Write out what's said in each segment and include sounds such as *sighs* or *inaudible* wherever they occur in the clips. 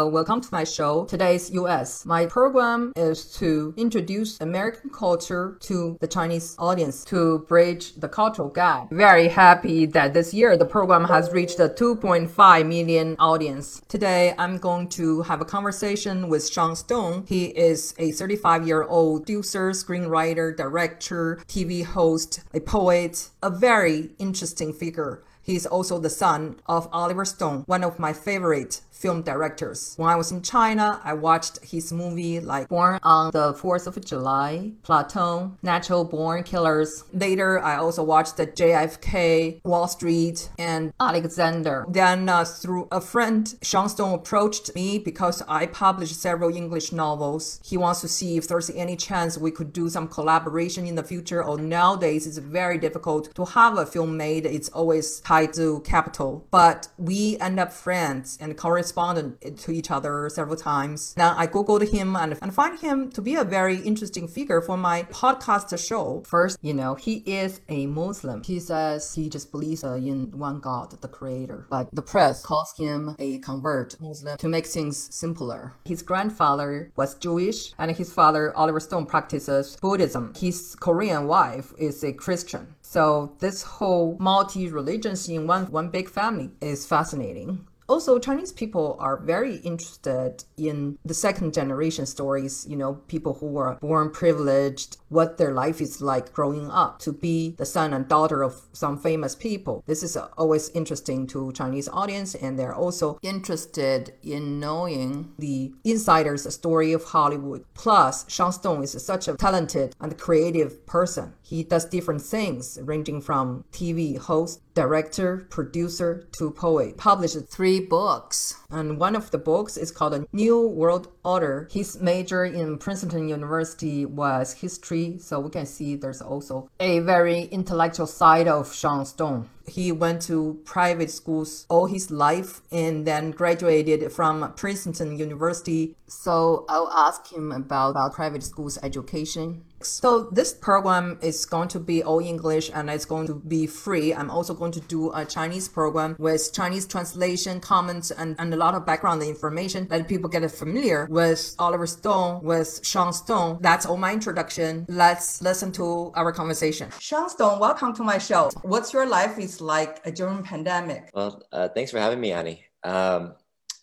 Uh, welcome to my show, Today's US. My program is to introduce American culture to the Chinese audience to bridge the cultural gap. Very happy that this year the program has reached a 2.5 million audience. Today I'm going to have a conversation with Sean Stone. He is a 35 year old producer, screenwriter, director, TV host, a poet, a very interesting figure. He's also the son of Oliver Stone, one of my favorite film directors. When I was in China, I watched his movie like Born on the 4th of July, Platoon, Natural Born Killers. Later, I also watched the JFK, Wall Street, and Alexander. Then uh, through a friend, Sean Stone approached me because I published several English novels. He wants to see if there's any chance we could do some collaboration in the future. Or nowadays, it's very difficult to have a film made. It's always tied to capital. But we end up friends and correspond corresponded to each other several times. Now I googled him and, and find him to be a very interesting figure for my podcast show. First, you know, he is a Muslim. He says he just believes uh, in one God, the creator. But the press calls him a convert Muslim to make things simpler. His grandfather was Jewish and his father, Oliver Stone, practices Buddhism. His Korean wife is a Christian. So this whole multi-religion in one, one big family is fascinating also chinese people are very interested in the second generation stories you know people who were born privileged what their life is like growing up to be the son and daughter of some famous people. This is always interesting to chinese audience and they're also interested in knowing the insider's story of hollywood. Plus sean stone is such a talented and creative person. He does different things ranging from tv host director, producer to poet. Published three books, and one of the books is called A New World Order. His major in Princeton University was history, so we can see there's also a very intellectual side of Sean Stone. He went to private schools all his life and then graduated from Princeton University. So I'll ask him about, about private schools education so this program is going to be all English and it's going to be free. I'm also going to do a Chinese program with Chinese translation, comments, and, and a lot of background information that people get familiar with Oliver Stone, with Sean Stone. That's all my introduction. Let's listen to our conversation. Sean Stone, welcome to my show. What's your life is like during pandemic? Well, uh, thanks for having me, Annie. Um,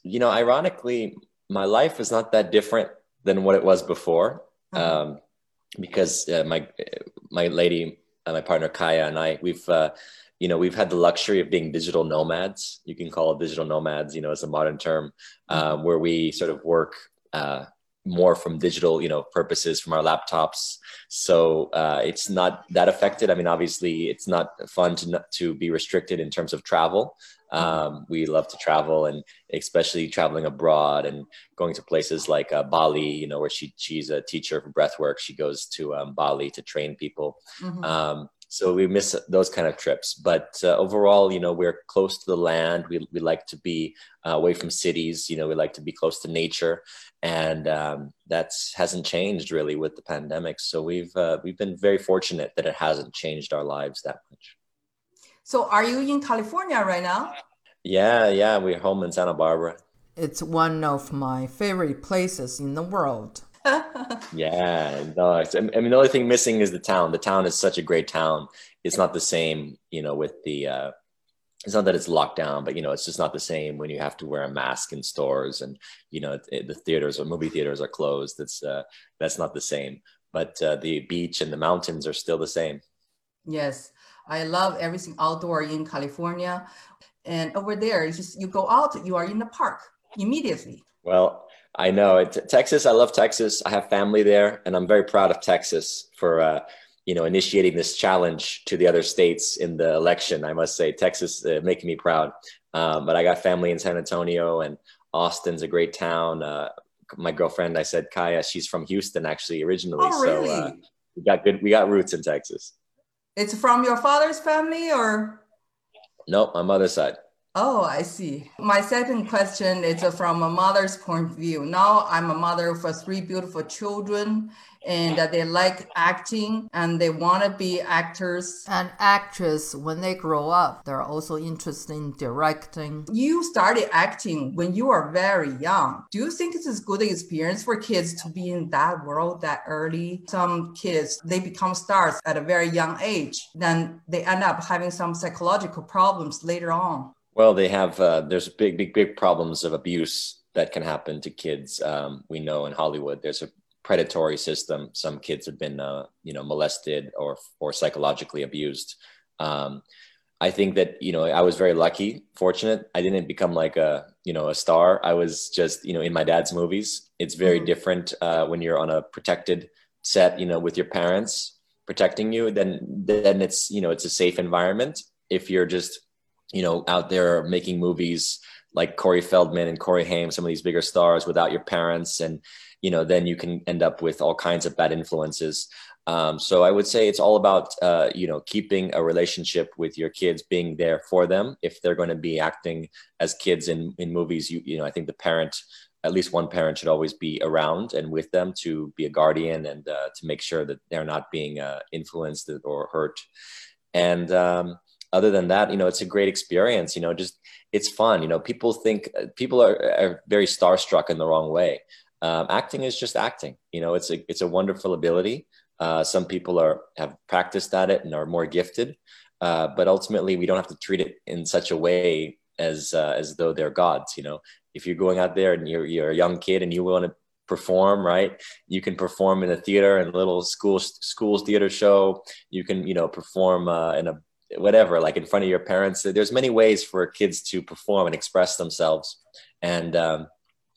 you know, ironically, my life is not that different than what it was before. Uh-huh. Um, because uh, my my lady, uh, my partner Kaya, and I, we've uh, you know we've had the luxury of being digital nomads. You can call it digital nomads, you know, as a modern term, um, where we sort of work uh, more from digital you know purposes from our laptops. So uh, it's not that affected. I mean obviously it's not fun to not, to be restricted in terms of travel. Um, we love to travel and especially traveling abroad and going to places like uh, bali you know where she she's a teacher for breath work she goes to um, bali to train people. Mm-hmm. um, so we miss those kind of trips. But uh, overall you know we're close to the land. We, we like to be uh, away from cities. You know we like to be close to nature. And um, that hasn't changed really with the pandemic. So we've uh, we've been very fortunate that it hasn't changed our lives that much. So are you in california right now? Yeah yeah. We're home in santa barbara. It's one of my favorite places in the world yeah, no, I mean the only thing missing is the town. The town is such a great town. It's not the same, you know, with the. Uh, it's not that it's locked down, but you know, it's just not the same when you have to wear a mask in stores and you know it, the theaters or movie theaters are closed. That's uh, that's not the same. But uh, the beach and the mountains are still the same. Yes, I love everything outdoor in California, and over there, you just you go out, you are in the park immediately. Well, I know it. Texas. I love Texas. I have family there, and I'm very proud of Texas for uh, you know initiating this challenge to the other states in the election. I must say, Texas uh, making me proud. Um, but I got family in San Antonio, and Austin's a great town. Uh, my girlfriend, I said Kaya, she's from Houston actually originally. Oh, really? So uh, we got good. We got roots in Texas. It's from your father's family, or? Nope, my mother's side. Oh, I see. My second question is from a mother's point of view. Now I'm a mother for three beautiful children and uh, they like acting and they want to be actors and actresses when they grow up. They're also interested in directing. You started acting when you were very young. Do you think it's a good experience for kids to be in that world that early? Some kids, they become stars at a very young age. Then they end up having some psychological problems later on. Well, they have, uh, there's big, big, big problems of abuse that can happen to kids. Um, we know in Hollywood, there's a predatory system. Some kids have been, uh, you know, molested or or psychologically abused. Um, I think that you know I was very lucky, fortunate. I didn't become like a you know a star. I was just you know in my dad's movies. It's very mm-hmm. different uh, when you're on a protected set, you know, with your parents protecting you. Then then it's you know it's a safe environment. If you're just you know out there making movies like Corey Feldman and Corey Haim, some of these bigger stars without your parents. And you know then you can end up with all kinds of bad influences. Um, so i would say it's all about uh, you know keeping a relationship with your kids being there for them. If they're going to be acting as kids in in movies you you know i think the parent at least one parent should always be around and with them to be a guardian and uh, to make sure that they're not being uh, influenced or hurt. And um, other than that you know it's a great experience you know just it's fun you know people think people are, are very starstruck in the wrong way um, acting is just acting. You know, it's a it's a wonderful ability. Uh, some people are have practiced at it and are more gifted, uh, but ultimately we don't have to treat it in such a way as uh, as though they're gods. You know, if you're going out there and you're you're a young kid and you want to perform right you can perform in a theater and a little school schools theater show you can you know perform uh, in a whatever like in front of your parents there's many ways for kids to perform and express themselves and um,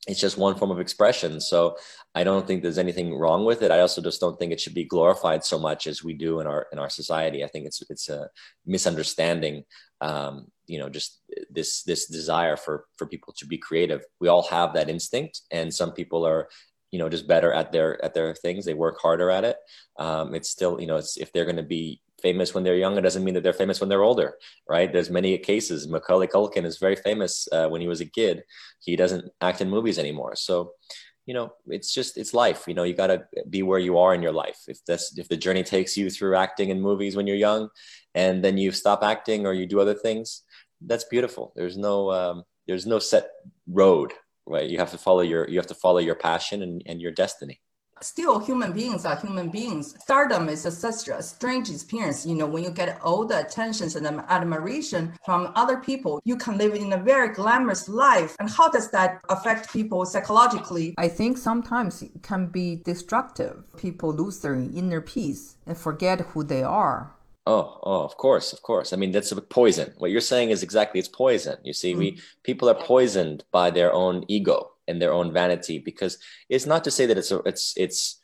it's just one form of expression. So I don't think there's anything wrong with it. I also just don't think it should be glorified so much as we do in our in our society. I think it's it's a misunderstanding. Um, you know, just this this desire for for people to be creative. We all have that instinct, and some people are you know just better at their at their things. They work harder at it. Um, it's still you know it's, if they're going to be famous when they're young, it doesn't mean that they're famous when they're older, right? There's many cases. Macaulay Culkin is very famous uh, when he was a kid. He doesn't act in movies anymore. So, you know, it's just it's life. You know, you got to be where you are in your life. If that's if the journey takes you through acting in movies when you're young, and then you stop acting or you do other things, that's beautiful. There's no um, there's no set road, right? You have to follow your you have to follow your passion and, and your destiny still human beings are human beings. Stardom is a, such a strange experience. You know, when you get all the attentions and admiration from other people, you can live in a very glamorous life. And how does that affect people psychologically? I think sometimes it can be destructive. People lose their inner peace and forget who they are. Oh, oh, of course, of course. I mean, that's a poison. What you're saying is exactly it's poison. You see, mm. we people are poisoned by their own ego and their own vanity because it's not to say that it's a, it's it's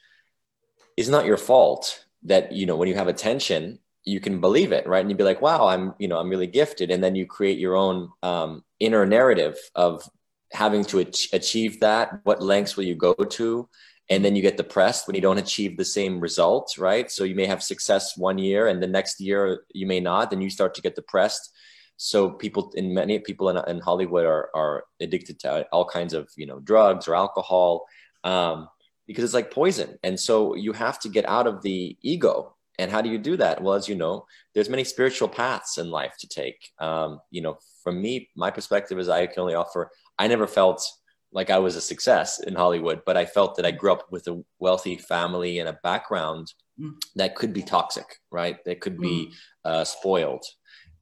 it's not your fault that you know when you have attention you can believe it right? And you'd be like wow i'm you know i'm really gifted. And then you create your own um, inner narrative of having to ach- achieve that. What lengths will you go to? And then you get depressed when you don't achieve the same results right? So you may have success one year and the next year you may not then you start to get depressed so people in many people in, in hollywood are, are addicted to all kinds of you know drugs or alcohol um, because it's like poison. And so you have to get out of the ego. And how do you do that? Well as you know there's many spiritual paths in life to take. Um, you know from me my perspective is i can only offer i never felt like i was a success in hollywood but i felt that i grew up with a wealthy family and a background mm. that could be toxic right? That could be mm. uh, spoiled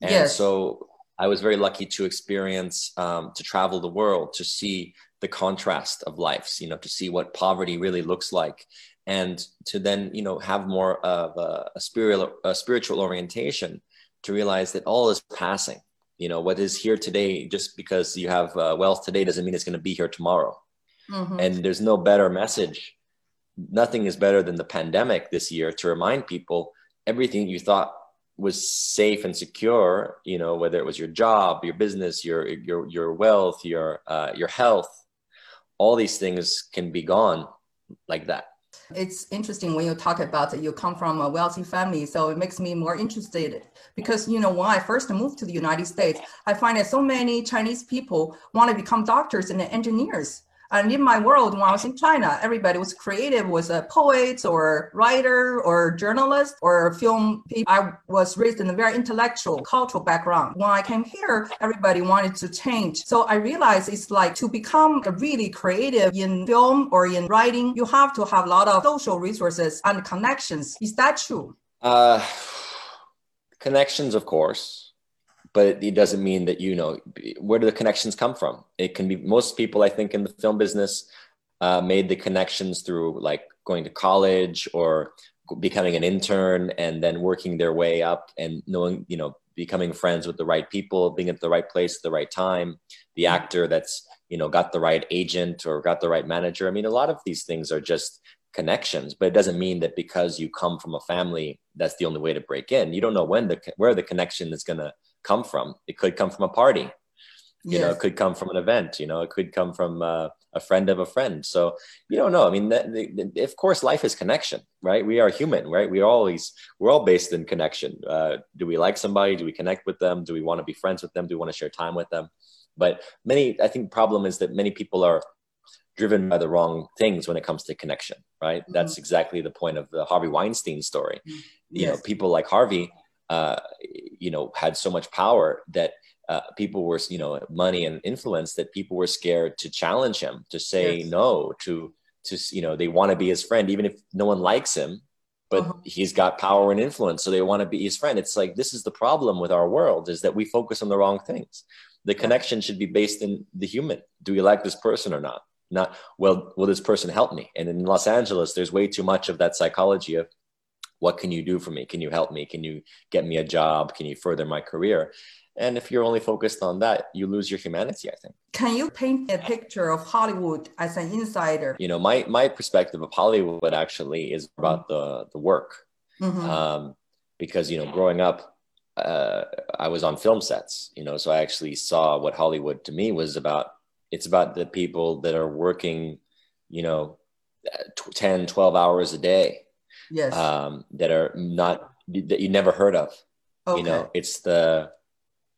and yes. so I was very lucky to experience, um, to travel the world, to see the contrast of lives, you know, to see what poverty really looks like, and to then, you know, have more of a, a spiritual, a spiritual orientation, to realize that all is passing. You know, what is here today, just because you have uh, wealth today, doesn't mean it's going to be here tomorrow. Mm-hmm. And there's no better message. Nothing is better than the pandemic this year to remind people everything you thought was safe and secure you know whether it was your job your business your your your wealth your uh, your health all these things can be gone like that. It's interesting when you talk about you come from a wealthy family, so it makes me more interested because you know when I first moved to the United States, I find that so many Chinese people want to become doctors and engineers and in my world, when I was in China, everybody was creative, was a poet or writer or journalist or film. I was raised in a very intellectual, cultural background. When I came here, everybody wanted to change. So I realized it's like to become really creative in film or in writing, you have to have a lot of social resources and connections. Is that true? Uh, *sighs* connections, of course but it doesn't mean that you know where do the connections come from? It can be most people i think in the film business uh, made the connections through like going to college or becoming an intern and then working their way up and knowing you know becoming friends with the right people being at the right place at the right time the mm-hmm. actor that's you know got the right agent or got the right manager. I mean a lot of these things are just connections but it doesn't mean that because you come from a family that's the only way to break in. You don't know when the where the connection is going to come from. It could come from a party. You yes. know, it could come from an event. You know, it could come from uh, a friend of a friend. So you don't know. I mean, the, the, the, of course, life is connection, right? We are human, right? We always we're all based in connection. Uh, do we like somebody? Do we connect with them? Do we want to be friends with them? Do we want to share time with them? But many, I think, problem is that many people are driven by the wrong things when it comes to connection, right? Mm-hmm. That's exactly the point of the Harvey Weinstein story. Mm-hmm. You yes. know, people like Harvey uh, you know, had so much power that uh, people were, you know, money and influence that people were scared to challenge him, to say yes. no, to, to, you know, they want to be his friend, even if no one likes him, but uh-huh. he's got power and influence. So they want to be his friend. It's like, this is the problem with our world is that we focus on the wrong things. The connection should be based in the human. Do we like this person or not? Not, well, will this person help me? And in Los Angeles, there's way too much of that psychology of what can you do for me? Can you help me? Can you get me a job? Can you further my career? And if you're only focused on that you lose your humanity i think. Can you paint a picture of hollywood as an insider? You know my my perspective of hollywood actually is about the the work. Mm-hmm. um, because you know growing up uh, i was on film sets you know so i actually saw what hollywood to me was about. It's about the people that are working you know 10 12 hours a day yes um, that are not that you never heard of okay. you know it's the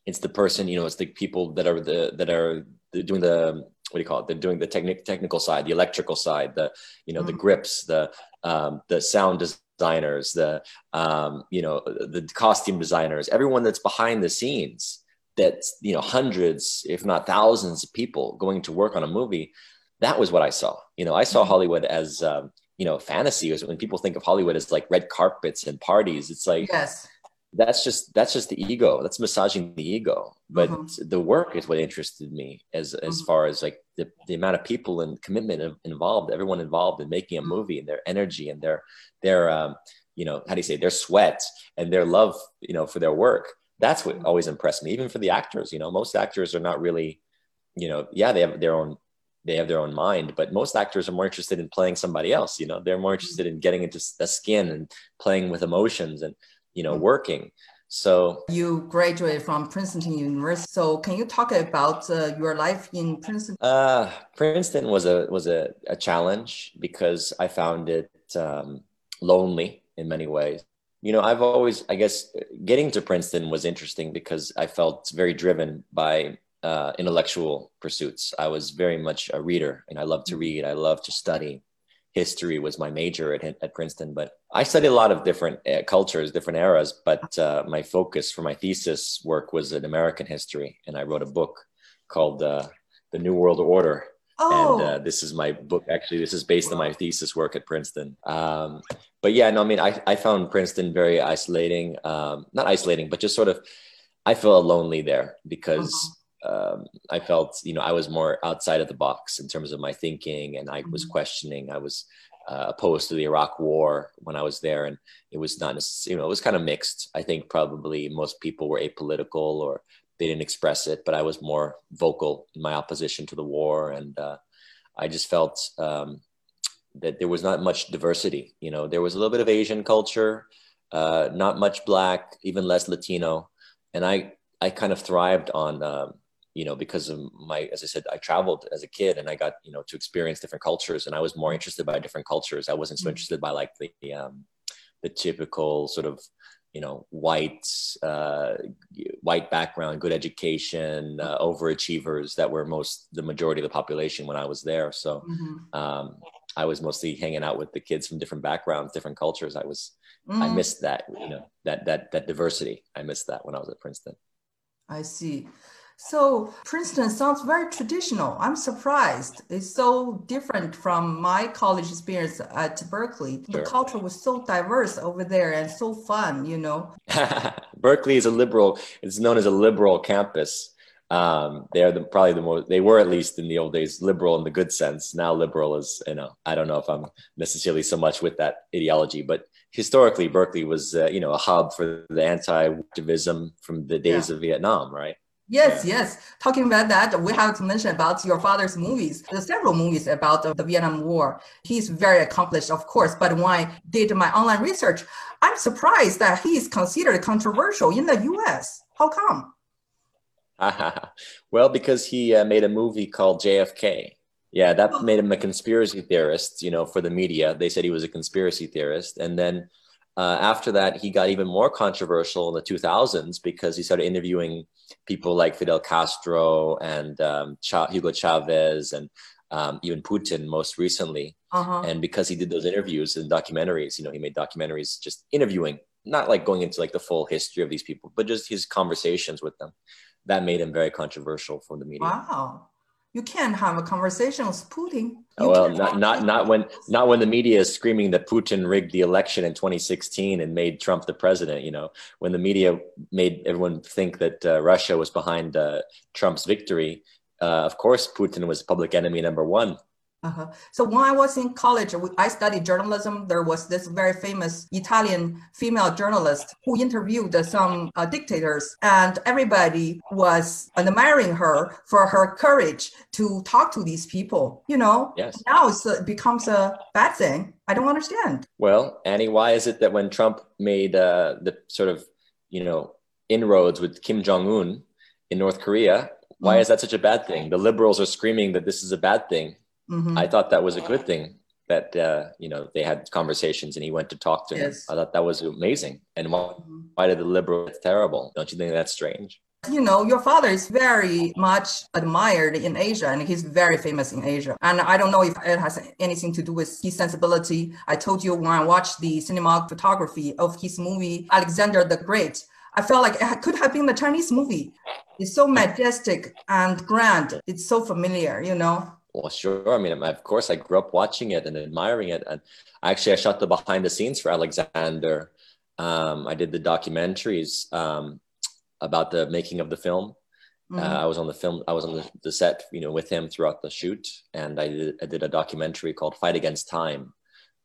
it's the person you know it's the people that are the that are doing the what do you call it they're doing the technic, technical side the electrical side the you know mm-hmm. the grips the um, the sound designers the um, you know the costume designers everyone that's behind the scenes that's you know hundreds if not thousands of people going to work on a movie that was what i saw you know i saw mm-hmm. hollywood as um, you know fantasy is when people think of hollywood as like red carpets and parties it's like yes that's just that's just the ego that's massaging the ego but mm-hmm. the work is what interested me as as mm-hmm. far as like the, the amount of people and commitment involved everyone involved in making a mm-hmm. movie and their energy and their their um you know how do you say their sweat and their love you know for their work that's what mm-hmm. always impressed me even for the actors you know most actors are not really you know yeah they have their own they have their own mind but most actors are more interested in playing somebody else you know they're more interested in getting into the skin and playing with emotions and you know working so you graduated from Princeton University. So can you talk about uh, your life in Princeton? Uh, Princeton was a was a, a challenge because I found it um, lonely in many ways. You know, I've always, I guess, getting to Princeton was interesting because I felt very driven by uh, intellectual pursuits. I was very much a reader and I love to mm-hmm. read. I love to study. History was my major at, at Princeton, but I studied a lot of different uh, cultures, different eras. But uh, my focus for my thesis work was in American history. And I wrote a book called uh, The New World Order. Oh. And uh, this is my book. Actually, this is based on my thesis work at Princeton. Um, but yeah, no, I mean, I, I found Princeton very isolating. Um, not isolating, but just sort of, I felt lonely there because uh-huh um, I felt, you know, I was more outside of the box in terms of my thinking, and I was mm-hmm. questioning. I was uh, opposed to the Iraq War when I was there, and it was not, you know, it was kind of mixed. I think probably most people were apolitical or they didn't express it, but I was more vocal in my opposition to the war, and uh, I just felt um, that there was not much diversity. You know, there was a little bit of Asian culture, uh, not much Black, even less Latino, and I I kind of thrived on. Um, you know, because of my, as I said, I traveled as a kid and I got, you know, to experience different cultures and I was more interested by different cultures. I wasn't so mm-hmm. interested by like the, um, the typical sort of, you know, white, uh, white background, good education, uh, overachievers that were most the majority of the population when I was there. So, mm-hmm. um, I was mostly hanging out with the kids from different backgrounds, different cultures. I was, mm. I missed that, you know, that that that diversity. I missed that when I was at Princeton. I see. So Princeton sounds very traditional. I'm surprised. It's so different from my college experience at Berkeley. Sure. The culture was so diverse over there and so fun, you know. *laughs* Berkeley is a liberal, it's known as a liberal campus. Um, they're the, probably the most, they were at least in the old days, liberal in the good sense. Now liberal is, you know, I don't know if I'm necessarily so much with that ideology, but historically Berkeley was, uh, you know, a hub for the anti-activism from the days yeah. of Vietnam, right? Yes, yeah. yes. Talking about that, we have to mention about your father's movies. There's several movies about the Vietnam War. He's very accomplished, of course, but when I did my online research, I'm surprised that he is considered controversial in the US. How come? *laughs* well, because he uh, made a movie called JFK. Yeah, that oh. made him a conspiracy theorist, you know, for the media. They said he was a conspiracy theorist. And then uh, after that, he got even more controversial in the 2000s because he started interviewing people like Fidel Castro and um, Hugo Chavez and um, even Putin most recently. Uh-huh. And because he did those interviews and documentaries, you know, he made documentaries just interviewing, not like going into like the full history of these people, but just his conversations with them. That made him very controversial for the media. Wow you can't have a conversation with Putin. You well, not not not when not when the media is screaming that Putin rigged the election in 2016 and made Trump the president. You know, when the media made everyone think that uh, Russia was behind uh, Trump's victory, uh, of course Putin was public enemy number one. Uh-huh. So when I was in college, I studied journalism. There was this very famous Italian female journalist who interviewed some uh, dictators, and everybody was admiring her for her courage to talk to these people. You know, yes. now it becomes a bad thing. I don't understand. Well, Annie, why is it that when Trump made uh, the sort of, you know, inroads with Kim Jong Un in North Korea, why mm. is that such a bad thing? The liberals are screaming that this is a bad thing Mm-hmm. I thought that was a good thing that uh, you know they had conversations and he went to talk to yes. him. I thought that was amazing. And why, mm-hmm. why did the liberal? It's terrible. Don't you think that's strange? You know, your father is very much admired in Asia and he's very famous in Asia. And I don't know if it has anything to do with his sensibility. I told you when I watched the cinema photography of his movie, Alexander the Great, I felt like it could have been the Chinese movie. It's so majestic and grand. It's so familiar, you know. Well, sure. I mean, of course, I grew up watching it and admiring it. And actually, I shot the behind the scenes for Alexander. Um, I did the documentaries um, about the making of the film. Mm-hmm. Uh, I was on the film. I was on the, the, set, you know, with him throughout the shoot, and I did, I did a documentary called "Fight Against Time,"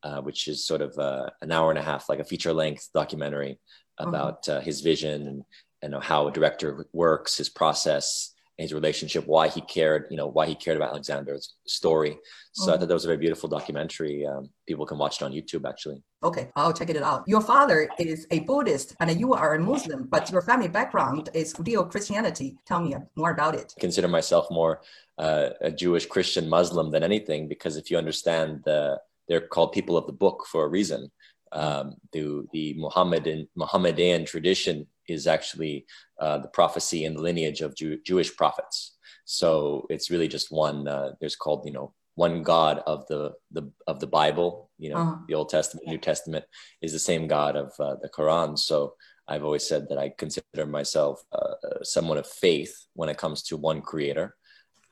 uh, which is sort of uh, an hour and a half, like a feature-length documentary mm-hmm. about mm-hmm. his vision and and how a director works, his process, his relationship, why he cared, you know, why he cared about Alexander's story. So mm. I thought that was a very beautiful documentary. Um, people can watch it on YouTube, actually. Okay, I'll check it out. Your father is a Buddhist and you are a Muslim, but your family background is Judeo Christianity. Tell me more about it. I consider myself more uh, a Jewish Christian Muslim than anything because if you understand the, they're called people of the book for a reason. Um, the the Muhammadan Muhammadan tradition is actually uh, the prophecy and the lineage of Jew- Jewish prophets. So it's really just one. Uh, there's called you know one God of the the of the Bible. You know, uh-huh. the Old Testament, New Testament is the same God of uh, the Quran. So I've always said that I consider myself uh, someone of faith when it comes to one Creator.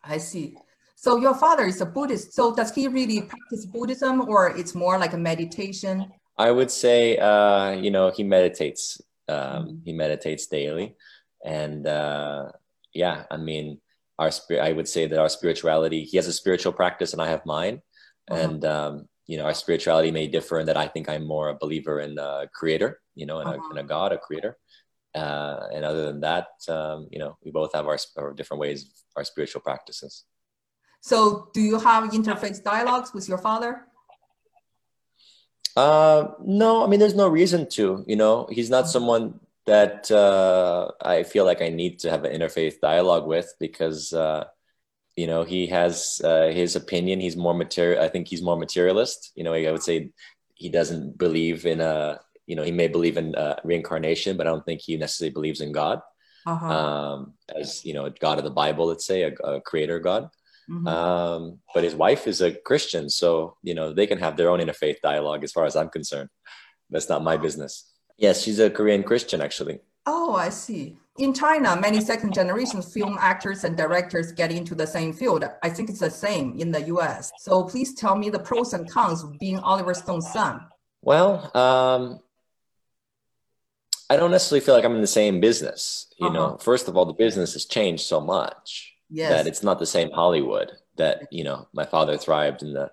I see. So your father is a Buddhist. So does he really practice Buddhism, or it's more like a meditation? I would say, uh, you know, he meditates um, mm-hmm. He meditates daily, and uh, yeah, I mean, our spirit. I would say that our spirituality. He has a spiritual practice, and I have mine, uh-huh. and um, you know, our spirituality may differ in that I think I'm more a believer in a creator, you know, in, uh-huh. a, in a, uh-huh. God, a creator. Uh, and other than that, um, you know, we both have our, our different ways, of our spiritual practices. So, do you have interfaith dialogues with your father? Uh, no, I mean, there's no reason to. You know, he's not someone that uh, I feel like I need to have an interfaith dialogue with because uh, you know he has uh, his opinion. He's more material. I think he's more materialist. You know, I would say he doesn't believe in a. You know, he may believe in uh, reincarnation, but I don't think he necessarily believes in God uh-huh. um, as you know, God of the Bible. Let's say a, a creator God. Mm-hmm. Um, but his wife is a Christian, so you know they can have their own interfaith dialogue. As far as I'm concerned, that's not my business. Yes, she's a Korean Christian, actually. Oh, I see. In China, many second generation film actors and directors get into the same field. I think it's the same in the US. So please tell me the pros and cons of being Oliver Stone's son. Well, um, I don't necessarily feel like I'm in the same business. You uh-huh. know, first of all, the business has changed so much yes. that it's not the same Hollywood that, you know, my father thrived in the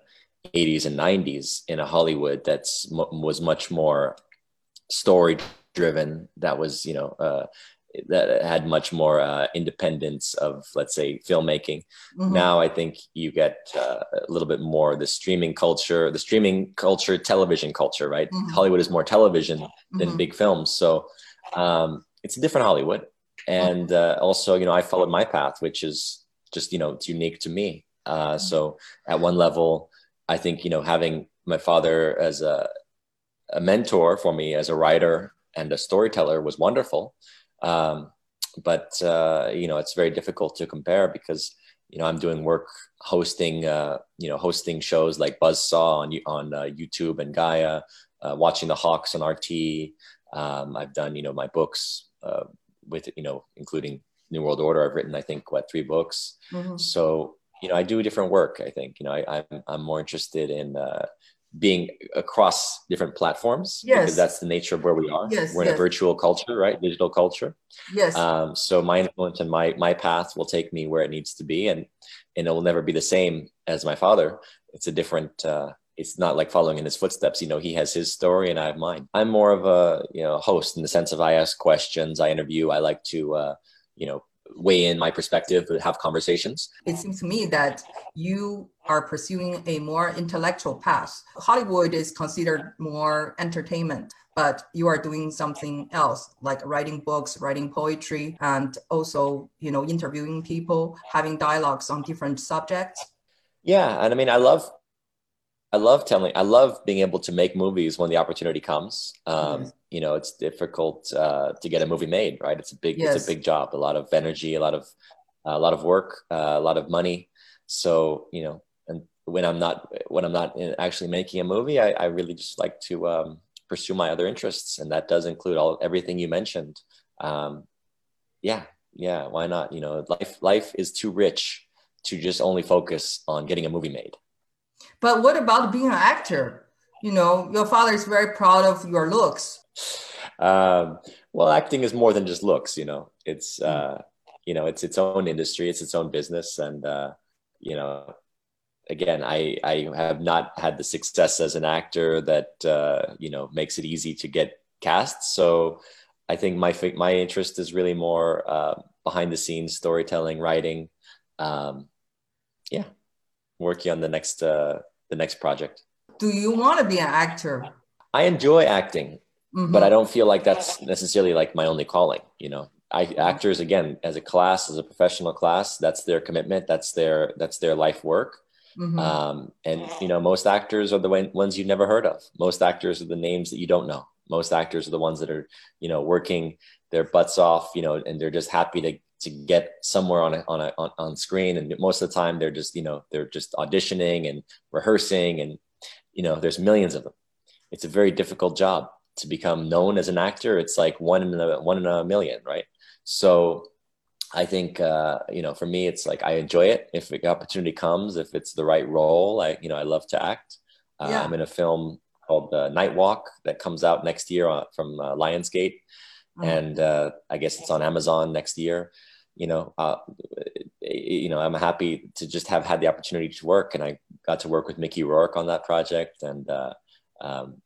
80s and 90s in a Hollywood that's was much more story driven that was you know uh, that had much more uh, independence of let's say filmmaking mm-hmm. now i think you get uh, a little bit more the streaming culture the streaming culture television culture right mm-hmm. hollywood is more television than mm-hmm. big films so um, it's a different hollywood and mm-hmm. uh, also you know i followed my path which is just you know it's unique to me uh, so at one level i think you know having my father as a a mentor for me as a writer and a storyteller was wonderful. Um, but uh, you know, it's very difficult to compare because you know I'm doing work hosting uh, you know hosting shows like Buzzsaw on on uh, YouTube and Gaia, uh, watching the Hawks on RT. Um, I've done you know my books uh, with you know including New World Order. I've written I think what three books. Mm-hmm. So you know I do different work. I think you know I, I'm I'm more interested in uh, being across different platforms yes. because that's the nature of where we are. Yes, We're in yes. a virtual culture, right? Digital culture. Yes. Um, so my influence and my my path will take me where it needs to be, and and it will never be the same as my father. It's a different. Uh, it's not like following in his footsteps. You know, he has his story and I have mine. I'm more of a you know host in the sense of I ask questions, I interview, I like to uh, you know weigh in my perspective, have conversations. It seems to me that you are pursuing a more intellectual path. Hollywood is considered more entertainment, but you are doing something else like writing books, writing poetry, and also, you know, interviewing people, having dialogues on different subjects. Yeah, and I mean, I love I love telling, I love being able to make movies when the opportunity comes. Um, yes. You know, it's difficult uh, to get a movie made, right? It's a big, yes. it's a big job, a lot of energy, a lot of, uh, a lot of work, uh, a lot of money. So, you know, and when I'm not, when I'm not actually making a movie, I, I really just like to um, pursue my other interests, and that does include all everything you mentioned. Um, yeah, yeah, why not? You know, life, life is too rich to just only focus on getting a movie made. But what about being an actor? You know, your father is very proud of your looks. Um, well, acting is more than just looks. You know, it's uh, you know, it's its own industry, it's its own business, and uh, you know, again, I I have not had the success as an actor that uh, you know makes it easy to get cast. So I think my my interest is really more uh, behind the scenes storytelling, writing. Um, yeah, working on the next uh, the next project. Do you want to be an actor? I enjoy acting, mm-hmm. but I don't feel like that's necessarily like my only calling. You know, I actors again as a class, as a professional class, that's their commitment. That's their that's their life work. Mm-hmm. Um, and you know, most actors are the ones you've never heard of. Most actors are the names that you don't know. Most actors are the ones that are you know working their butts off. You know, and they're just happy to to get somewhere on a, on a on, on screen. And most of the time they're just you know they're just auditioning and rehearsing and you know there's millions of them. It's a very difficult job to become known as an actor. It's like one in a one in a million right? So i think uh, you know for me it's like i enjoy it. If the opportunity comes if it's the right role i you know i love to act. Uh, yeah. i'm in a film called uh, night walk that comes out next year uh, from uh, lionsgate. Mm-hmm. and uh, i guess it's on amazon next year you know, uh, you know, I'm happy to just have had the opportunity to work, and I got to work with Mickey Rourke on that project and uh, um,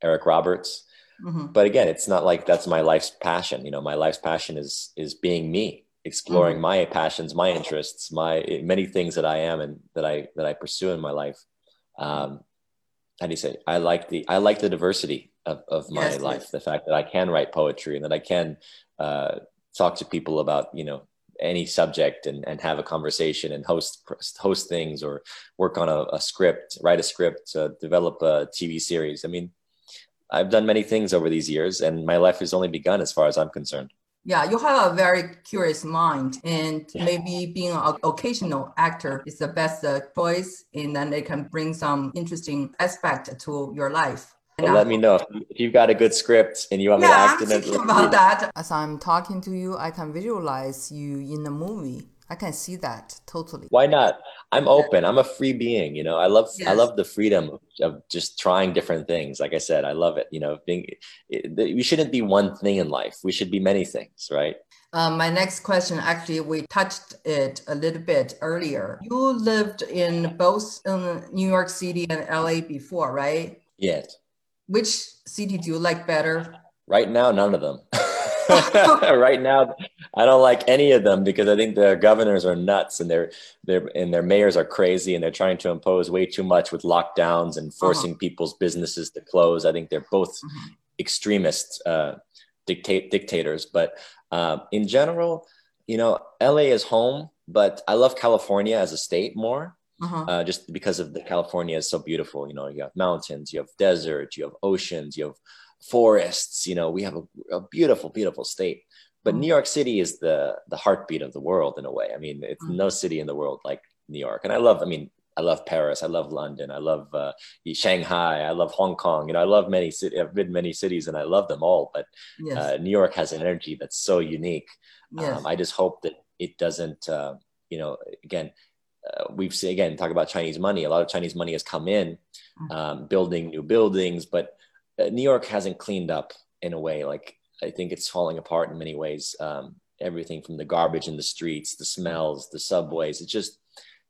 Eric Roberts. Mm-hmm. But again, it's not like that's my life's passion. You know, my life's passion is is being me, exploring mm-hmm. my passions, my interests, my many things that I am and that I that I pursue in my life. Um, how do you say? I like the I like the diversity of, of my Yes, life. yes. The fact that I can write poetry and that I can uh, talk to people about you know any subject and, and have a conversation and host host things or work on a, a script, write a script, uh, develop a TV series. I mean, I've done many things over these years, and my life has only begun as far as I'm concerned. Yeah, you have a very curious mind, and Yeah. maybe being an occasional actor is the best uh, choice, and then it can bring some interesting aspect to your life. But let me know if, you've got a good script and you want me to yeah, act I'm in it. thinking about that. As I'm talking to you, I can visualize you in the movie. I can see that totally. Why not? I'm open. I'm a free being. You know, I love I love the freedom of, just trying different things. Like I said, I love it. You know, being it, we shouldn't be one thing in life. We should be many things, right? Um, my next question, actually, we touched it a little bit earlier. You lived in both um, New York City and LA before, right? Yes. Which city do you like better? Right now, none of them. *laughs* *laughs* right now, I don't like any of them because I think the governors are nuts and their their and their mayors are crazy and they're trying to impose way too much with lockdowns and forcing people's businesses to close. I think they're both Mhm. extremist uh, dictate dictators. But um, in general, you know, LA is home, but I love California as a state more Uh-huh. uh, just because of the California is so beautiful. You know, you have mountains, you have desert, you have oceans, you have forests. You know, we have a, a beautiful, beautiful state. But Mhm. New York City is the the heartbeat of the world in a way. I mean, it's Mhm. no city in the world like New York. And I love. I mean, I love Paris. I love London. I love uh, Shanghai. I love Hong Kong. You know, I love many cities. I've been many cities, and I love them all. But Yes. uh, New York has an energy that's so unique. yes. Um, I just hope that it doesn't, uh, you know, again, we've seen, again, talk about Chinese money. A lot of Chinese money has come in, Mm. um, building new buildings, but uh, New York hasn't cleaned up in a way. Like, I think it's falling apart in many ways. Um, everything from the garbage in the streets, the smells, the subways. It's just,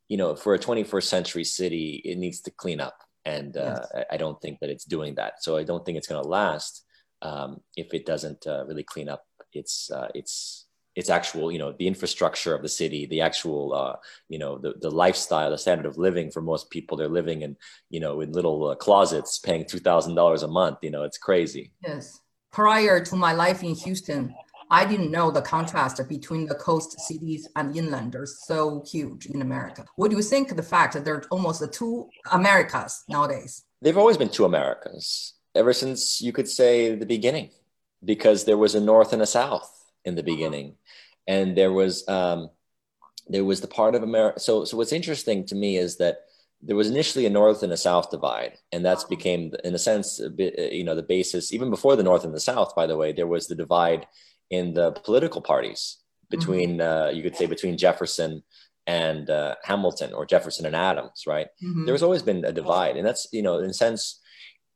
you know, for a 21st century city, it needs to clean up. And uh, Yes. I, I don't think that it's doing that. So I don't think it's going to last um, if it doesn't uh, really clean up its uh, its its actual you know the infrastructure of the city the actual uh, you know the, the lifestyle the standard of living for most people they're living in you know in little uh, closets paying $2000 a month you know it's crazy Yes. Prior to my life in Houston, I didn't know the contrast between the coast cities and inland are so huge in America. What do you think of the fact that there are almost two Americas nowadays? they've always been two americas ever since you could say the beginning because there was a north and a south in the beginning and there was um, there was the part of america so so what's interesting to me is that there was initially a north and a south divide and that's became in a sense a bit, uh, you know the basis even before the north and the south by the way there was the divide in the political parties between uh, you could say between jefferson and uh, hamilton or jefferson and adams right? Mhm. there's always been a divide and that's you know in a sense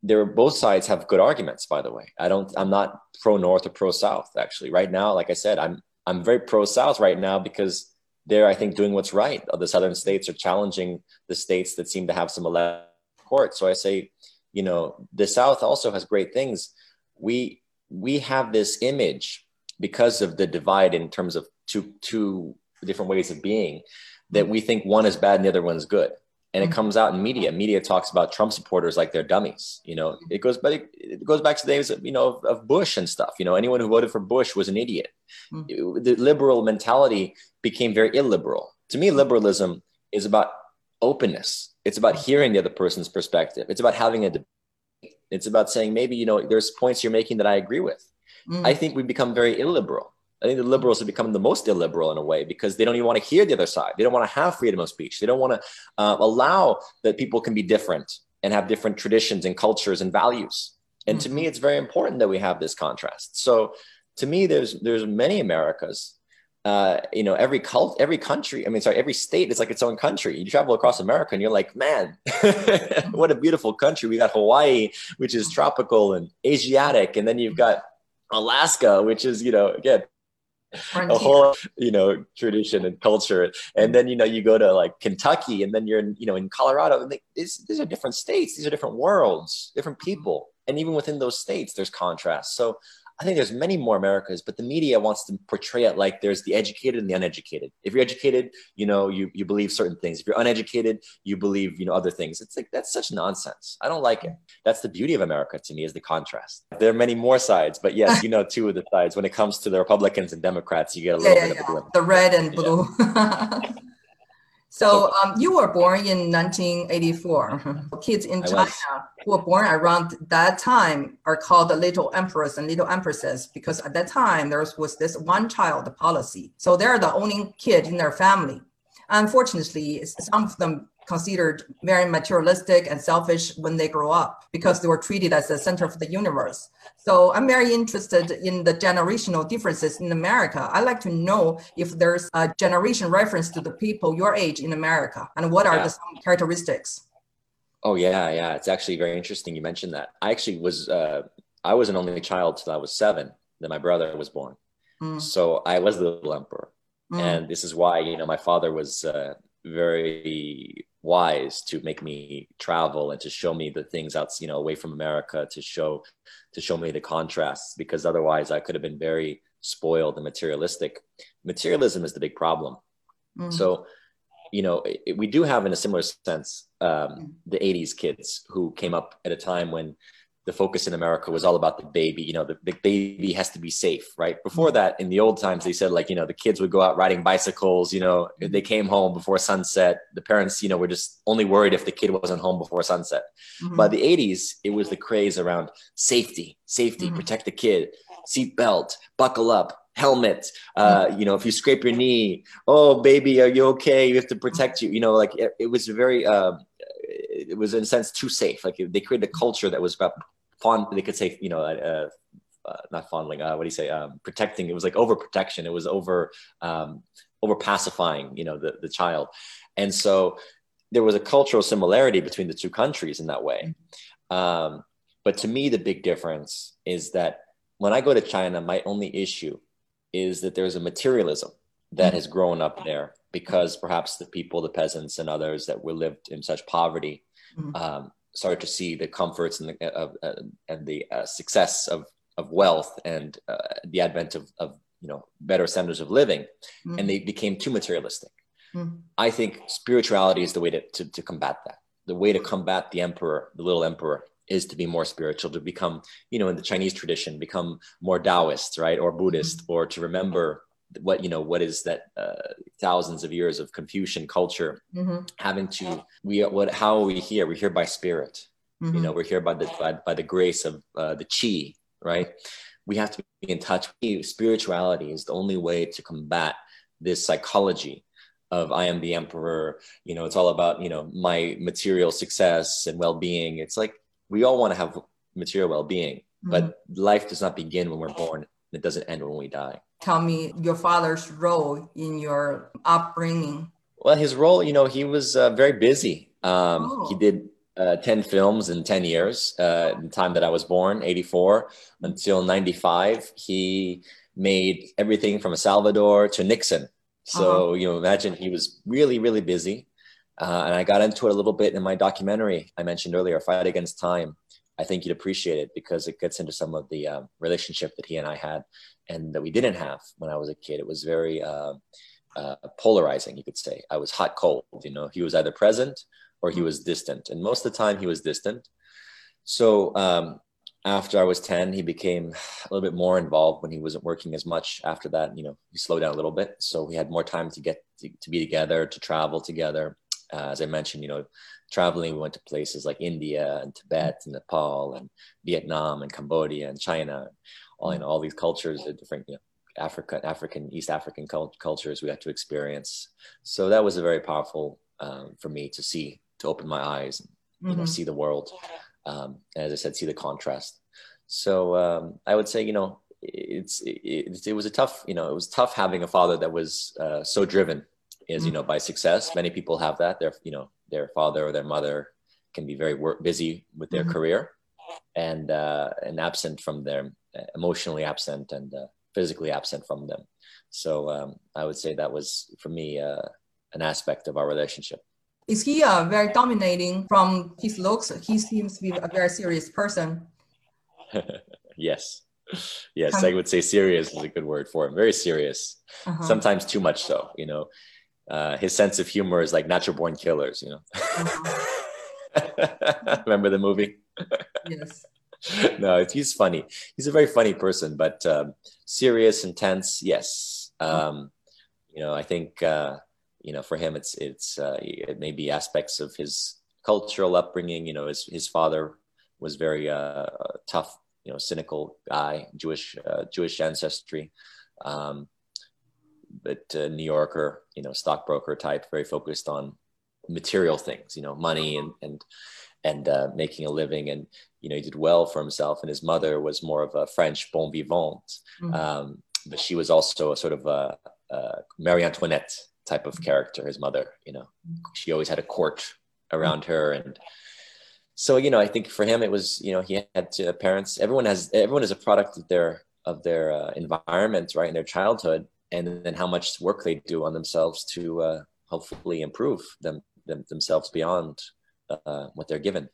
there both sides have good arguments by the way. I don't i'm not pro north or pro south actually. Right now like i said i'm i'm very pro south right now because they're i think doing what's right. The southern states are challenging the states that seem to have some elected court so i say you know the south also has great things. We we have this image because of the divide in terms of two two different ways of being that we think one is bad and the other one's good and it Mhm. comes out in media. Media talks about trump supporters like they're dummies you know? It goes but it, it goes back to the days of, you know of, of bush and stuff you know? Anyone who voted for bush was an idiot. Mhm. The liberal mentality became very illiberal. To me liberalism is about openness. It's about hearing the other person's perspective. It's about having a debate. It's about saying maybe you know there's points you're making that i agree with. Mm. I think we've become very illiberal. I think the liberals have become the most illiberal in a way because they don't even want to hear the other side. They don't want to have freedom of speech. They don't want to uh, allow that people can be different and have different traditions and cultures and values. And to me, it's very important that we have this contrast. So, to me, there's there's many Americas. Uh, you know, every cult, every country. I mean, sorry, every state is like its own country. You travel across America, and you're like, man, *laughs* what a beautiful country. We got Hawaii, which is tropical and Asiatic, and then you've got Alaska, which is, you know, again, a whole, you know, tradition and culture. And then, you know, you go to like Kentucky and then you're in, you know, in Colorado. And they, these, these are different states. These are different worlds, different people. And even within those states, there's contrast. So I think there's many more Americas, but the media wants to portray it like there's the educated and the uneducated. If you're educated, you know, you, you believe certain things. If you're uneducated, you believe, you know, other things. It's like, that's such nonsense. I don't like it. That's the beauty of America to me is the contrast. There are many more sides, but yes, you know, two of the sides. When it comes to the Republicans and Democrats, you get a little yeah, bit yeah, of the red and blue. Yeah. *laughs* So um, you were born in 1984. Kids in China who were born around that time are called the little emperors and little empresses because at that time there was this one child policy. So they're the only kid in their family. Unfortunately, some of them considered very materialistic and selfish when they grow up because they were treated as the center of the universe. So I'm very interested in the generational differences in America. I'd like to know if there's a generation reference to the people your age in America and what are yeah. the some characteristics. Oh yeah, yeah. It's actually very interesting you mentioned that. I actually was uh, I was an only child till I was seven. Then my brother was born. Mm. So I was the little emperor. Mm. And this is why, you know, my father was uh, very wise to make me travel and to show me the things out you know away from america to show to show me the contrasts because otherwise i could have been very spoiled and materialistic materialism is the big problem mm. so you know it, we do have in a similar sense um, mm. the 80s kids who came up at a time when the focus in America was all about the baby. You know, the, the baby has to be safe, right? Before mm-hmm. that, in the old times, they said like, you know, the kids would go out riding bicycles. You know, they came home before sunset. The parents, you know, were just only worried if the kid wasn't home before sunset. Mm-hmm. By the 80s, it was the craze around safety, safety, mm-hmm. protect the kid, seat belt, buckle up, helmet. Uh, mm-hmm. you know, if you scrape your knee, oh baby, are you okay? You have to protect you. You know, like it, it was very. Uh, it was in a sense too safe. Like they created a culture that was about fond. They could say, you know, uh, uh, not fondling. Uh, what do you say? Um, protecting. It was like over protection. It was over um, over pacifying. You know, the the child, and so there was a cultural similarity between the two countries in that way. Um, but to me, the big difference is that when I go to China, my only issue is that there's a materialism that has grown up there because perhaps the people, the peasants, and others that were lived in such poverty mm-hmm. um, started to see the comforts and the uh, uh, and the uh, success of of wealth and uh, the advent of, of you know better standards of living, mm-hmm. and they became too materialistic. Mm-hmm. I think spirituality is the way to, to, to combat that. The way to combat the emperor, the little emperor, is to be more spiritual, to become, you know, in the Chinese tradition, become more Taoist, right, or Buddhist, mm-hmm. or to remember what you know what is that uh, thousands of years of confucian culture mm-hmm. having to we what how are we here? We're here by spirit. Mm-hmm. you know we're here by the by, by the grace of uh, the chi right? We have to be in touch. Spirituality is the only way to combat this psychology of i am the emperor. You know it's all about you know my material success and well-being. It's like we all want to have material well-being mm-hmm. but life does not begin when we're born it doesn't end when we die tell me your father's role in your upbringing. Well, his role, you know, he was uh, very busy. Um, oh. He did uh, 10 films in 10 years, uh, the time that I was born, 84 until 95. He made everything from a Salvador to Nixon. So, uh-huh. you know, imagine he was really, really busy. Uh, and I got into it a little bit in my documentary I mentioned earlier, Fight Against Time. I think you'd appreciate it because it gets into some of the um, relationship that he and I had and that we didn't have when I was a kid. It was very uh, uh, polarizing, you could say. I was hot cold. You know, he was either present or he was distant, and most of the time he was distant. So um, after I was ten, he became a little bit more involved when he wasn't working as much. After that, you know, he slowed down a little bit, so we had more time to get to, to be together, to travel together. Uh, as I mentioned, you know, traveling, we went to places like India and Tibet and Nepal and Vietnam and Cambodia and China all in all these cultures, the different you know, Africa, African, East African cult- cultures we had to experience. So that was a very powerful um, for me to see, to open my eyes, and, you mm-hmm. know, see the world. Um, as I said, see the contrast. So um, I would say, you know, it's it, it, was a tough, you know, it was tough having a father that was uh, so driven, mm-hmm. you know, by success. Many people have that. Their, you know, their father or their mother can be very work busy with their mm-hmm. career and uh, and absent from them, emotionally absent and uh, physically absent from them. So um, I would say that was for me uh, an aspect of our relationship. Is he uh, very dominating from his looks? He seems to be a very serious person. *laughs* yes. yes, I would say serious is a good word for him. Very serious. Uh-huh. Sometimes too much so, you know. Uh, his sense of humor is like natural born killers, you know. Uh-huh. *laughs* Remember the movie? Yes. *laughs* no, he's funny. He's a very funny person, but um, serious, intense. Yes. Um, you know, I think uh, you know for him, it's it's uh, it may be aspects of his cultural upbringing. You know, his his father was very uh, tough, you know, cynical guy, Jewish uh, Jewish ancestry. Um, but uh, New Yorker, you know, stockbroker type, very focused on material things, you know, money and and and uh, making a living. And you know, he did well for himself. And his mother was more of a French bon vivant, Mhm. um, but she was also a sort of a, a Marie Antoinette type of character. His mother, you know, she always had a court around her and. So you know, I think for him it was you know he had to, parents. Everyone has everyone is a product of their of their uh, environment, right, in their childhood, and then how much work they do on themselves to uh, hopefully improve them, them themselves beyond uh, what they're given.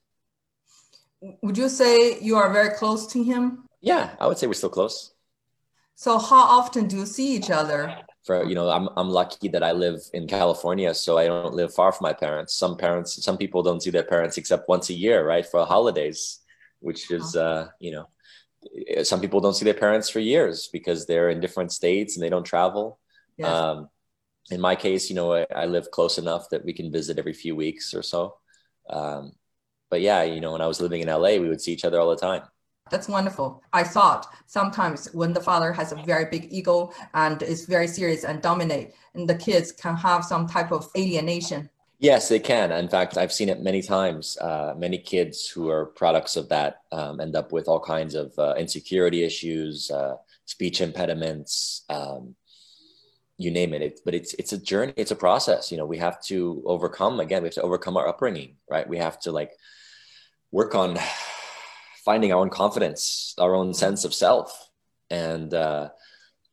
Would you say you are very close to him? Yeah, I would say we're still close. So how often do you see each other? For you know, I'm I'm lucky that I live in California, so I don't live far from my parents. Some parents, some people don't see their parents except once a year, right, for holidays, which is uh, you know, some people don't see their parents for years because they're in different states and they don't travel. Yes. Um, in my case, you know, I, I live close enough that we can visit every few weeks or so. Um, but yeah, you know, when I was living in LA, we would see each other all the time. That's wonderful. I thought sometimes when the father has a very big ego and is very serious and dominate, and the kids can have some type of alienation. Yes, they can. In fact, I've seen it many times. Uh, many kids who are products of that um, end up with all kinds of uh, insecurity issues, uh, speech impediments, um, you name it. it. But it's it's a journey. It's a process. You know, we have to overcome. Again, we have to overcome our upbringing. Right. We have to like work on finding our own confidence, our own sense of self, and uh,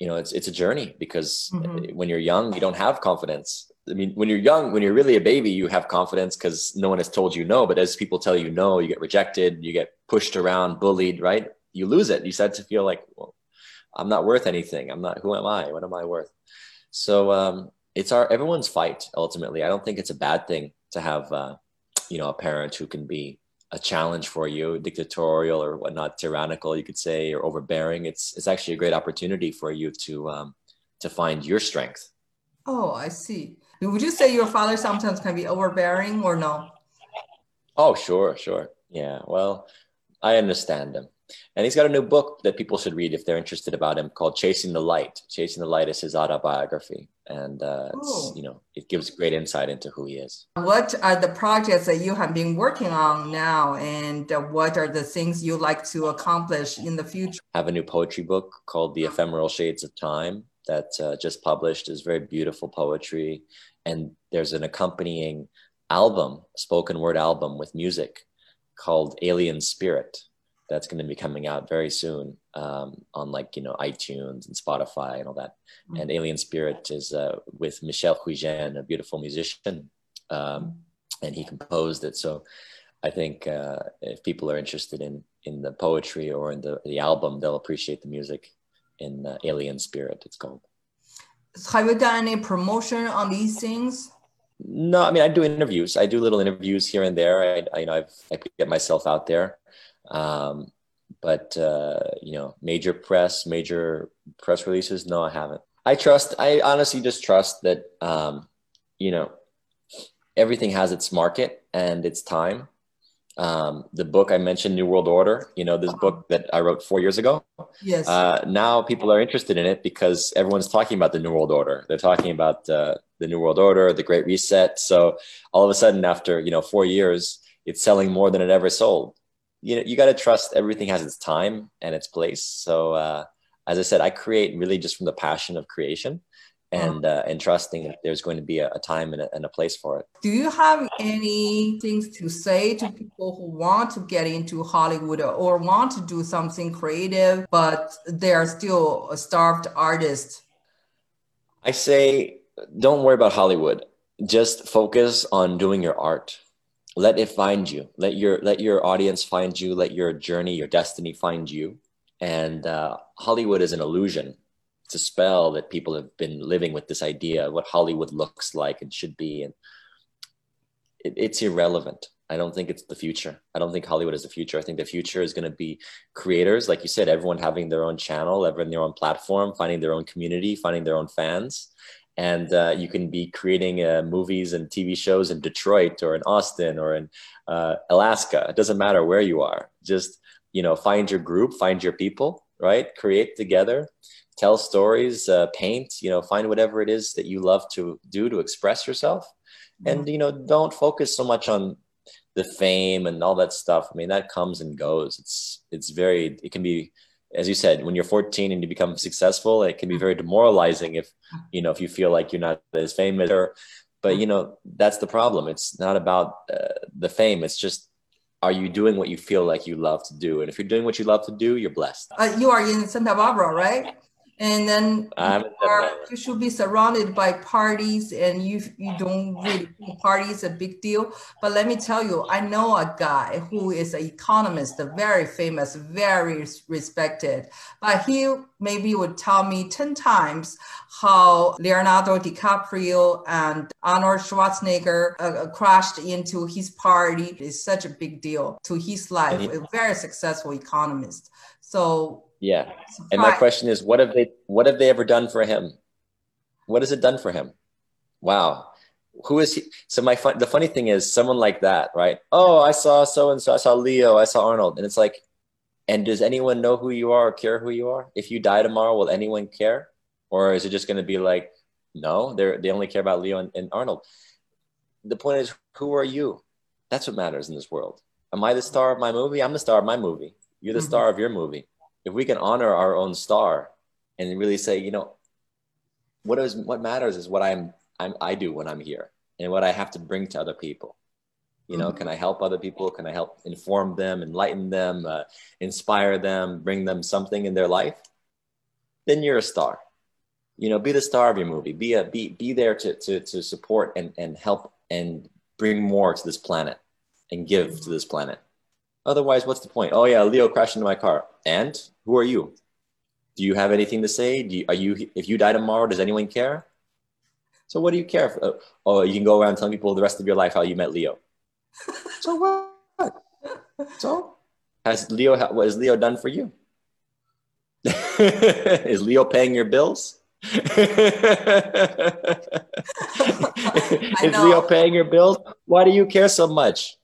you know, it's it's a journey because Mhm. when you're young, you don't have confidence. I mean, when you're young, when you're really a baby, you have confidence because no one has told you no. But as people tell you no, you get rejected, you get pushed around, bullied, right? You lose it. You start to feel like, well, I'm not worth anything. I'm not. Who am I? What am I worth? So um, it's our everyone's fight. Ultimately, I don't think it's a bad thing to have, uh, you know, a parent who can be a challenge for you, dictatorial or whatnot, tyrannical, you could say, or overbearing. It's it's actually a great opportunity for you to um, to find your strength. Oh, I see. Would you say your father sometimes can be overbearing or no? Oh, sure, sure. Yeah. Well, I understand him. And he's got a new book that people should read if they're interested about him called Chasing the Light. Chasing the Light is his autobiography. And uh, it's, you know, it gives great insight into who he is. What are the projects that you have been working on now, and uh, what are the things you like to accomplish in the future? I have a new poetry book called The Ephemeral Shades of Time that uh, just published is very beautiful poetry. And there's an accompanying album, spoken word album with music called Alien Spirit that's going to be coming out very soon um, on like, you know, iTunes and Spotify and all that. Mm. And Alien Spirit is uh, with Michel Huygen, a beautiful musician. Um, and he composed it. So I think uh, if people are interested in in the poetry or in the the album, they'll appreciate the music in uh, Alien Spirit. It's called. Have you done any promotion on these things? No, I mean I do interviews. I do little interviews here and there. I, I you know I've I get myself out there, um, but uh, you know major press, major press releases. No, I haven't. I trust. I honestly just trust that um, you know everything has its market and its time. Um, the book I mentioned, New World Order. You know this book that I wrote four years ago. Yes. Uh, now people are interested in it because everyone's talking about the New World Order. They're talking about uh, the New World Order, the Great Reset. So all of a sudden, after you know four years, it's selling more than it ever sold. You know, you got to trust everything has its time and its place. So uh, as I said, I create really just from the passion of creation and uh, and trusting that there's going to be a, a time and a, and a place for it. Do you have any things to say to people who want to get into Hollywood or want to do something creative, but they are still a starved artist? I say, don't worry about Hollywood. Just focus on doing your art. Let it find you. Let your let your audience find you. Let your journey, your destiny find you. and uh, Hollywood is an illusion. Spell that people have been living with this idea of what Hollywood looks like and should be, and it, it's irrelevant. I don't think it's the future. I don't think Hollywood is the future. I think the future is going to be creators, like you said, everyone having their own channel, everyone their own platform, finding their own community, finding their own fans, and uh, you can be creating uh, movies and TV shows in Detroit or in Austin or in uh, Alaska. It doesn't matter where you are. Just you know, find your group, find your people, right? Create together, tell stories, uh, paint. You know, find whatever it is that you love to do to express yourself, and mm-hmm. you know, don't focus so much on the fame and all that stuff. I mean, that comes and goes. It's it's very. It can be as you said, when you're 14 and you become successful, it can be very demoralizing if, you know, if you feel like you're not as famous or, but you know, that's the problem. It's not about uh, the fame. It's just, are you doing what you feel like you love to do? And if you're doing what you love to do, you're blessed. Uh, you are in Santa Barbara, right? And then you, are, you, should be surrounded by parties and you you don't really think is a big deal. But let me tell you i know a guy who is an economist very famous very respected. But he maybe would tell me 10 times how leonardo dicaprio and arnold schwarzenegger uh, uh crashed into his party. Is such a big deal to his life a very successful economist. So yeah. And my question is, what have they what have they ever done for him? What has it done for him? Wow. Who is he? So my fun, the funny thing is someone like that, right? Oh, I saw so and so, I saw Leo, I saw Arnold. And it's like, and does anyone know who you are or care who you are? If you die tomorrow, will anyone care? Or is it just going to be like, no, they they only care about Leo and, and Arnold? The point is, who are you? That's what matters in this world. Am I the star of my movie? I'm the star of my movie. You're the mm-hmm. star of your movie if we can honor our own star and really say, you know, what is what matters is what I'm, I'm I do when I'm here and what I have to bring to other people. You know, mm-hmm. can I help other people? Can I help inform them, enlighten them, uh, inspire them, bring them something in their life? Then you're a star. You know, be the star of your movie. Be a be be there to to to support and and help and bring more to this planet and give to this planet. Otherwise, what's the point? Oh yeah, Leo crashed into my car. And who are you? Do you have anything to say? Do you, are you if you die tomorrow, does anyone care? So what do you care? For? Uh, oh, oh, you can go around telling people the rest of your life how you met Leo. *laughs* so what? So has Leo what has Leo done for you? *laughs* Is Leo paying your bills? *laughs* Is Leo paying your bills? Why do you care so much?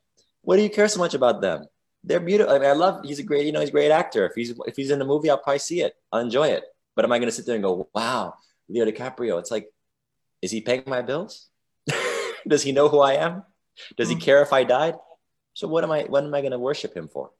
What do you care so much about them? They're beautiful. I mean, I love. He's a great, you know, he's a great actor. If he's if he's in a movie, I'll probably see it. I'll enjoy it. But am I going to sit there and go, "Wow, Leo DiCaprio"? It's like, is he paying my bills? *laughs* Does he know who I am? Does he mm. care if I died? So what am I? What am I going to worship him for?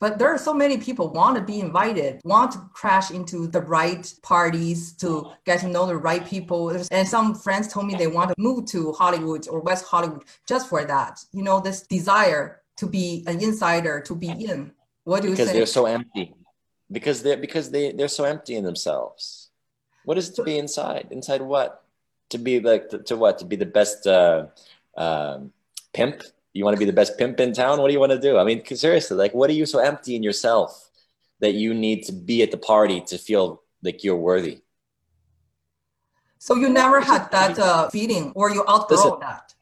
But there are so many people want to be invited, want to crash into the right parties to get to know the right people. And some friends told me they want to move to Hollywood or West Hollywood just for that. You know, this desire to be an insider to be in. What do you because think? they're so empty. Because they're because they they're so empty in themselves. What is it to be inside? Inside what? To be like to, to what? To be the best uh, um, pimp? You want to be the best pimp in town? What do you want to do? I mean seriously like what are you so empty in yourself that you need to be at the party to feel like you're worthy? So you never had that uh, feeling or you outgrow Listen, that?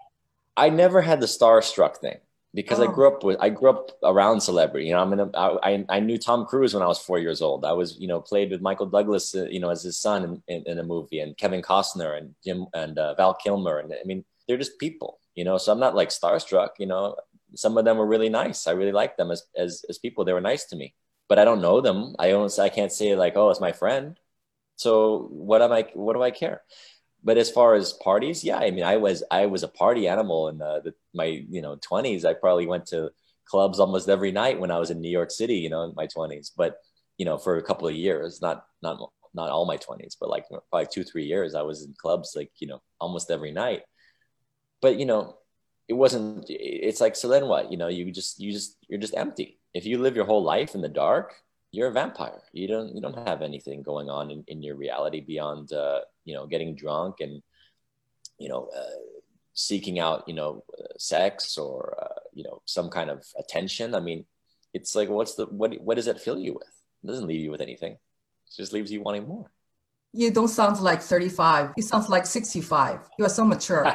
I never had the starstruck thing because oh. I grew up with I grew up around celebrity. You know, I'm in a, I, I knew Tom Cruise when I was four years old. I was you know played with Michael Douglas, uh, you know, as his son in, in, in, a movie, and Kevin Costner and Jim and uh, Val Kilmer, and I mean they're just people, you know. So I'm not like starstruck. You know, some of them were really nice. I really liked them as as as people. They were nice to me, but I don't know them. I don't. I can't say like, oh, it's my friend. So what am I? What do I care? But as far as parties, yeah, I mean, I was I was a party animal in the, the, my you know twenties. I probably went to clubs almost every night when I was in New York City, you know, in my twenties. But you know, for a couple of years, not not not all my twenties, but like probably two three years, I was in clubs like you know almost every night. But you know, it wasn't. It's like so. Then what? You know, you just you just you're just empty. If you live your whole life in the dark, you're a vampire. You don't you don't have anything going on in, in your reality beyond uh, you know getting drunk and you know uh, seeking out you know uh, sex or uh, you know some kind of attention. I mean, it's like what's the what what does that fill you with? It doesn't leave you with anything. It just leaves you wanting more. You don't sound like 35. You sound like 65. You are so mature.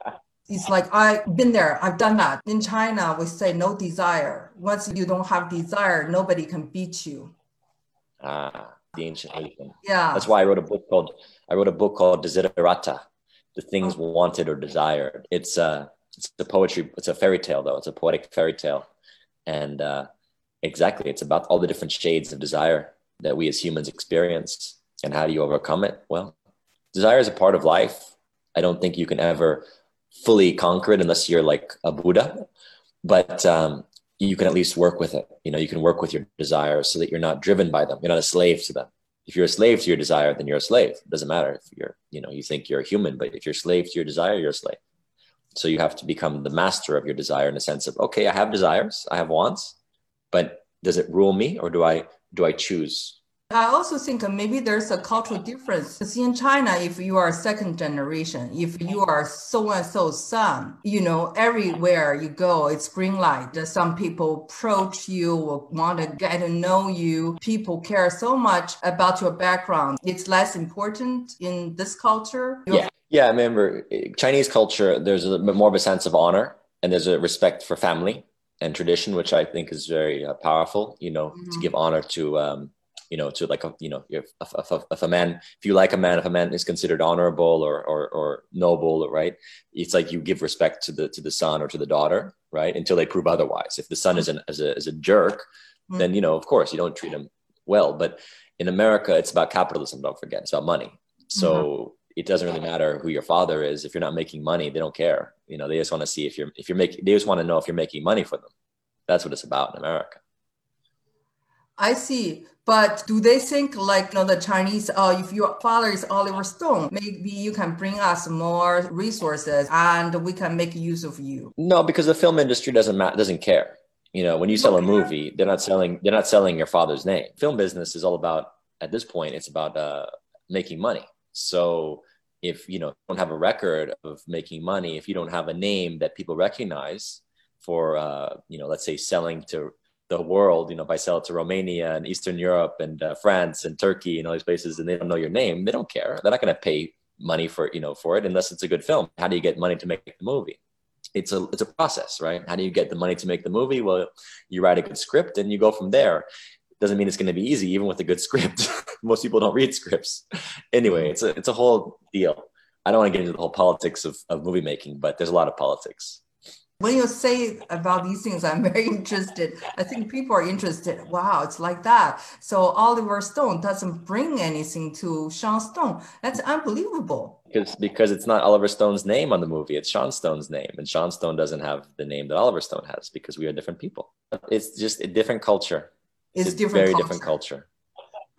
*laughs* it's like I've been there, I've done that. In China, we say no desire. Once you don't have desire, nobody can beat you. Ah, the ancient Asian. Yeah. That's why I wrote a book called I wrote a book called Desiderata, the things Oh. wanted or desired. It's a it's a poetry, it's a fairy tale though. It's a poetic fairy tale. And uh exactly, it's about all the different shades of desire that we as humans experience and how do you overcome it? Well, desire is a part of life. I don't think you can ever fully conquer it unless you're like a Buddha. But um you can at least work with it. You know, you can work with your desires so that you're not driven by them. You're not a slave to them. If you're a slave to your desire, then you're a slave. It doesn't matter if you're, you know, you think you're a human, but if you're a slave to your desire, you're a slave. So you have to become the master of your desire in the sense of, okay, I have desires, I have wants, but does it rule me or do I do I choose? I also think maybe there's a cultural difference. Because in China, if you are second generation, if you are so and so son, you know, everywhere you go, it's green light. Some people approach you or want to get to know you. People care so much about your background. It's less important in this culture. Yeah. Yeah, I remember eh, Chinese culture, there's a bit more of a sense of honor and there's a respect for family and tradition, which I think is very uh, powerful, you know, to Mhm. give honor to, um, you know, to like, a, you know, if, if, if, if a man, if you like a man, if a man is considered honorable or, or, or noble, right? It's like you give respect to the, to the son or to the daughter, right? Until they prove otherwise. If the son is, an, as a, is a jerk, Mhm. then, you know, of course you don't treat him well, but in America, it's about capitalism. Don't forget, it's about money. So it doesn't really matter who your father is. If you're not making money, they don't care. You know, they just want to see if you're if you're making. They just want to know if you're making money for them. That's what it's about in America. I see. But do they think like you know the Chinese? Oh, if your father is Oliver Stone, maybe you can bring us more resources and we can make use of you. No, because the film industry doesn't ma- doesn't care. You know, when you sell a movie, they're not selling they're not selling your father's name. Film business is all about at this point. It's about uh, making money. So if you know don't have a record of making money, if you don't have a name that people recognize for uh, you know, let's say selling to the world, you know, if I sell it to Romania and Eastern Europe and uh, France and Turkey and all these places, and they don't know your name, they don't care. They're not going to pay money for you know for it unless it's a good film. How do you get money to make the movie? It's a it's a process, right? How do you get the money to make the movie? Well, you write a good script and you go from there. Doesn't mean it's going to be easy, even with a good *laughs* script. Most people don't read scripts. Anyway, it's a it's a whole deal. I don't want to get into the whole politics of, of movie making, but there's a lot of politics. When you say about these things, I'm *laughs* very interested. I think people are interested. Wow, it's like that. So Oliver Stone doesn't bring anything to Sean Stone. That's unbelievable. because because it's not Oliver Stone's name on the movie. It's Sean Stone's name, and Sean Stone doesn't have the name that Oliver Stone has because we are different people. It's just a different culture. It's a different very culture. different culture.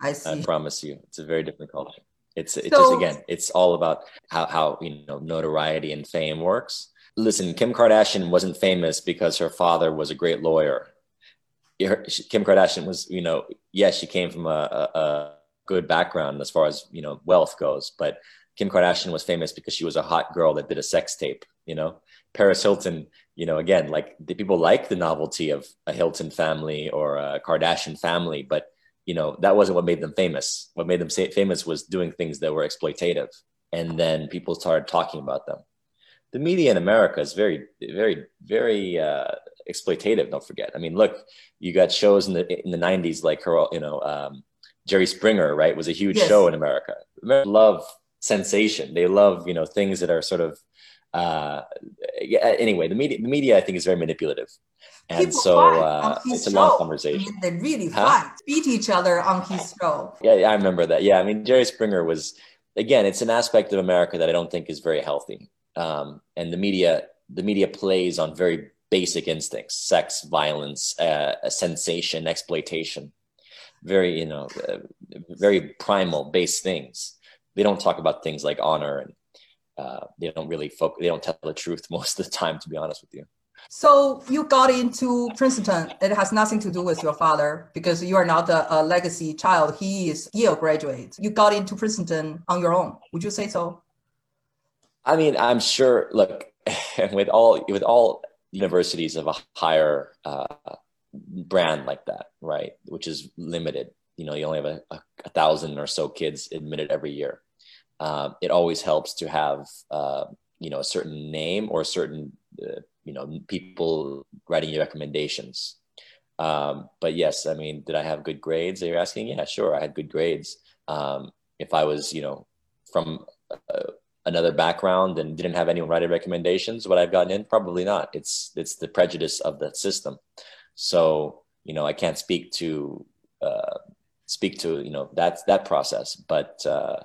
I see. I promise you, it's a very different culture. It's it's So- just again, it's all about how how you know notoriety and fame works. Listen, Kim Kardashian wasn't famous because her father was a great lawyer. Kim Kardashian was, you know, yes, she came from a, a, a good background as far as you know wealth goes, but Kim Kardashian was famous because she was a hot girl that did a sex tape. You know, Paris Hilton. You know, again, like the people like the novelty of a Hilton family or a Kardashian family, but you know that wasn't what made them famous. What made them famous was doing things that were exploitative, and then people started talking about them. The media in America is very, very, very uh, exploitative. Don't forget. I mean, look, you got shows in the in the '90s like her, you know, um, Jerry Springer, right? Was a huge Yes. show in America. Americans love sensation. They love, you know, things that are sort of. Uh, yeah, anyway, the media, the media, I think, is very manipulative, and People so uh, it's a long show. I conversation. mean, they really Huh? fight, beat each other on his show. Yeah, I remember that. Yeah, I mean, Jerry Springer was again. It's an aspect of America that I don't think is very healthy. Um, and the media, the media plays on very basic instincts: sex, violence, uh, sensation, exploitation. Very, you know, uh, very primal, base things. They don't talk about things like honor, and uh, they don't really focus. They don't tell the truth *laughs* most of the time, to be honest with you. So you got into Princeton. It has nothing to do with your father because you are not a, a legacy child. He is Yale graduate. You got into Princeton on your own. Would you say so? I mean, I'm sure. Look, *laughs* with all with all universities of a higher uh, brand like that, right, which is limited, you know you only have a, a, a thousand or so kids admitted every year. Um, it always helps to have uh, you know a certain name or a certain uh, you know people writing you recommendations. Um, but yes i mean did i have good grades? Are you're asking? Yeah sure i had good grades. Um, if i was you know from uh, another background and didn't have anyone writing recommendations would i've gotten in probably not. It's it's the prejudice of the system. So you know i can't speak to uh, speak to you know that's that process but uh,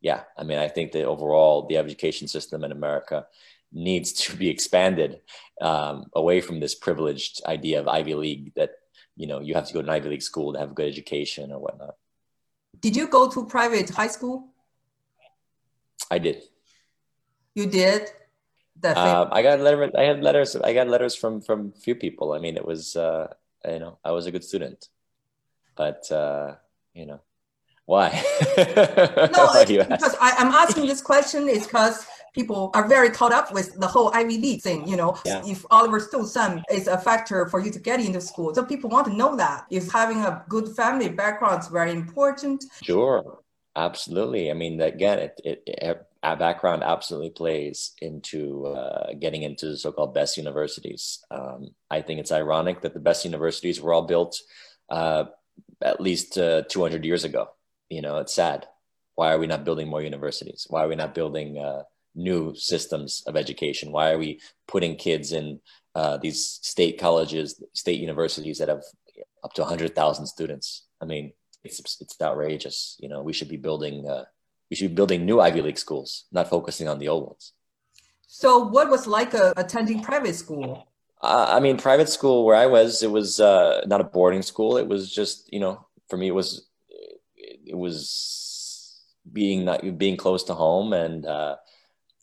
yeah i mean i think that overall the education system in america needs to be expanded um, away from this privileged idea of ivy league that you know you have to go to an ivy league school to have a good education or whatnot. Did you go to private high school i did. You did? Uh, i got letter i had letters i got letters from from few people. I mean it was uh, you know i was a good student but uh, you know why? *laughs* No because I, am asking this question is because people are very caught up with the whole ivy league thing you know? Yeah. if oliver stone's son is a factor for you to get into school so people want to know that. If having a good family background is very important. Sure absolutely i mean again it, it, it background absolutely plays into uh, getting into the so-called best universities um, i think it's ironic that the best universities were all built uh, at least uh, 200 years ago. You know, it's sad. Why are we not building more universities? Why are we not building uh, new systems of education? Why are we putting kids in uh, these state colleges, state universities that have up to 100,000 students? I mean, it's, it's outrageous. You know, we should be building uh, we should be building new Ivy League schools, not focusing on the old ones. So, what was like uh, attending private school? Uh, I mean, private school where I was, it was uh, not a boarding school. It was just, you know, for me, it was, it was being not being close to home and uh,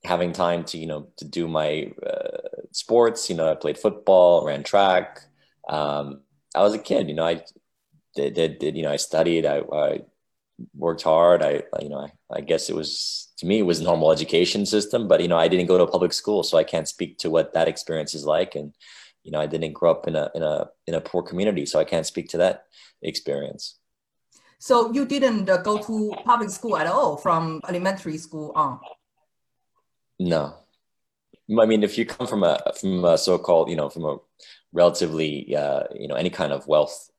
having time to, you know, to do my uh, sports. You know, I played football, ran track. Um, I was a kid. You know, I did, did, did you know, I studied. I, I worked hard. I, you know, I, I guess it was to me it was normal education system, but you know, I didn't go to a public school, so I can't speak to what that experience is like. And you know, I didn't grow up in a in a in a poor community, so I can't speak to that experience. So you didn't uh, go to public school at all from elementary school on. No, I mean, if you come from a from a so-called, you know, from a relatively, uh, you know, any kind of wealth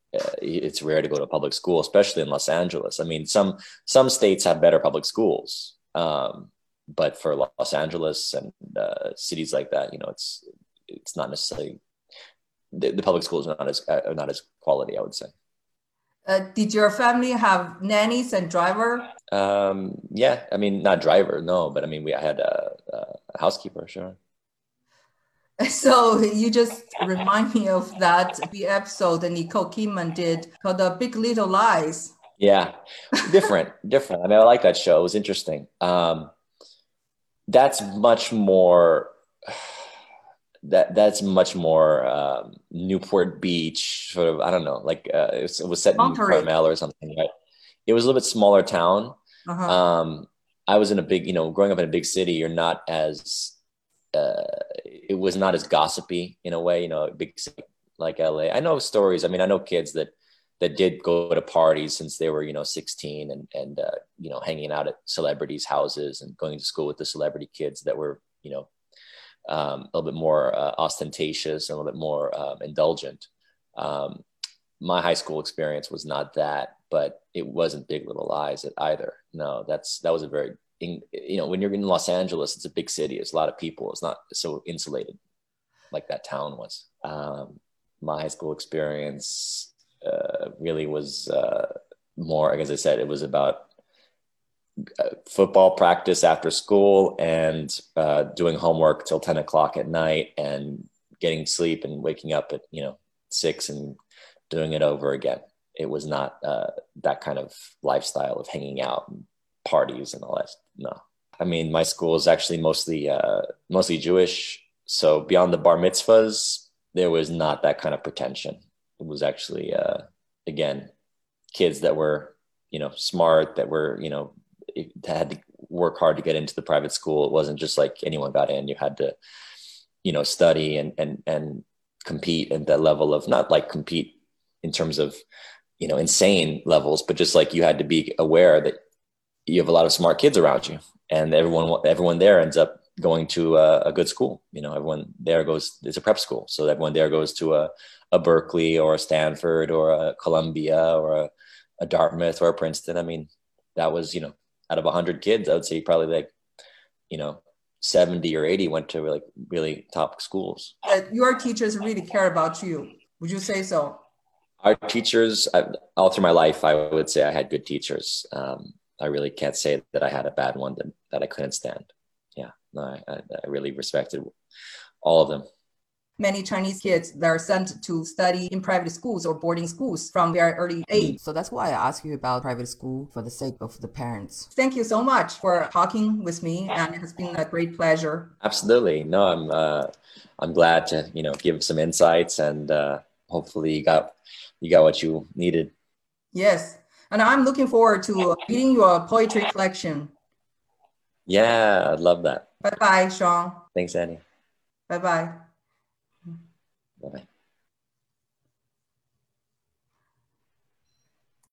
it's rare to go to public school, especially in Los Angeles. I mean, some some states have better public schools, um, but for Los Angeles and uh, cities like that, you know, it's it's not necessarily the, the public schools are not as are uh, not as quality. I would say. Uh, did your family have nannies and driver? Um, yeah, I mean, not driver, no, but I mean, we had a, a housekeeper, sure. *laughs* So you just remind me of that the episode that Nicole Kidman did called "The Big Little Lies." Yeah, different, *laughs* different. I mean, I like that show. It was interesting. Um, that's much more. *sighs* That that's much more um, Newport Beach, sort of. I don't know, like uh, it, was, it was set Monterey. in Carmel or something. Right? It was a little bit smaller town. Uh-huh. Um, I was in a big, you know, growing up in a big city. You're not as uh, it was not as gossipy in a way, you know, big like LA. I know stories. I mean, I know kids that that did go to parties since they were, you know, 16 and and uh, you know, hanging out at celebrities' houses and going to school with the celebrity kids that were, you know, um, a little bit more uh, ostentatious and a little bit more um, indulgent. Um, my high school experience was not that, but it wasn't Big Little Lies either. No, that's that was a very in, you know, when you're in Los Angeles, it's a big city. It's a lot of people. It's not so insulated like that town was. Um, my high school experience uh, really was uh, more, as I said, it was about uh, football practice after school and uh, doing homework till 10 o'clock at night and getting sleep and waking up at, you know, six and doing it over again. It was not uh, that kind of lifestyle of hanging out and parties and all that. No, I mean my school is actually mostly uh, mostly Jewish. So beyond the bar mitzvahs, there was not that kind of pretension. It was actually uh, again kids that were you know smart that were you know had to work hard to get into the private school. It wasn't just like anyone got in. You had to you know study and and and compete at that level of not like compete in terms of you know, insane levels, but just like you had to be aware that you have a lot of smart kids around you, and everyone everyone there ends up going to a, a good school. You know, everyone there goes. It's a prep school, so everyone there goes to a a Berkeley or a Stanford or a Columbia or a, a Dartmouth or a Princeton. I mean, that was you know, out of hundred kids, I would say probably like, you know, 70 or 80 went to like really top schools. Uh, your teachers really care about you. Would you say so? Our teachers, I, all through my life, I would say I had good teachers. Um, I really can't say that I had a bad one that, that I couldn't stand. Yeah, no, I, I really respected all of them many Chinese kids that are sent to study in private schools or boarding schools from very early age. So that's why I ask you about private school for the sake of the parents. Thank you so much for talking with me, and it has been a great pleasure. Absolutely. No, I'm uh, I'm glad to you know give some insights, and uh, hopefully you got you got what you needed. Yes, and I'm looking forward to uh, reading your poetry collection. Yeah, I'd love that. Bye bye, Sean. Thanks, Annie. Bye bye. Bye bye.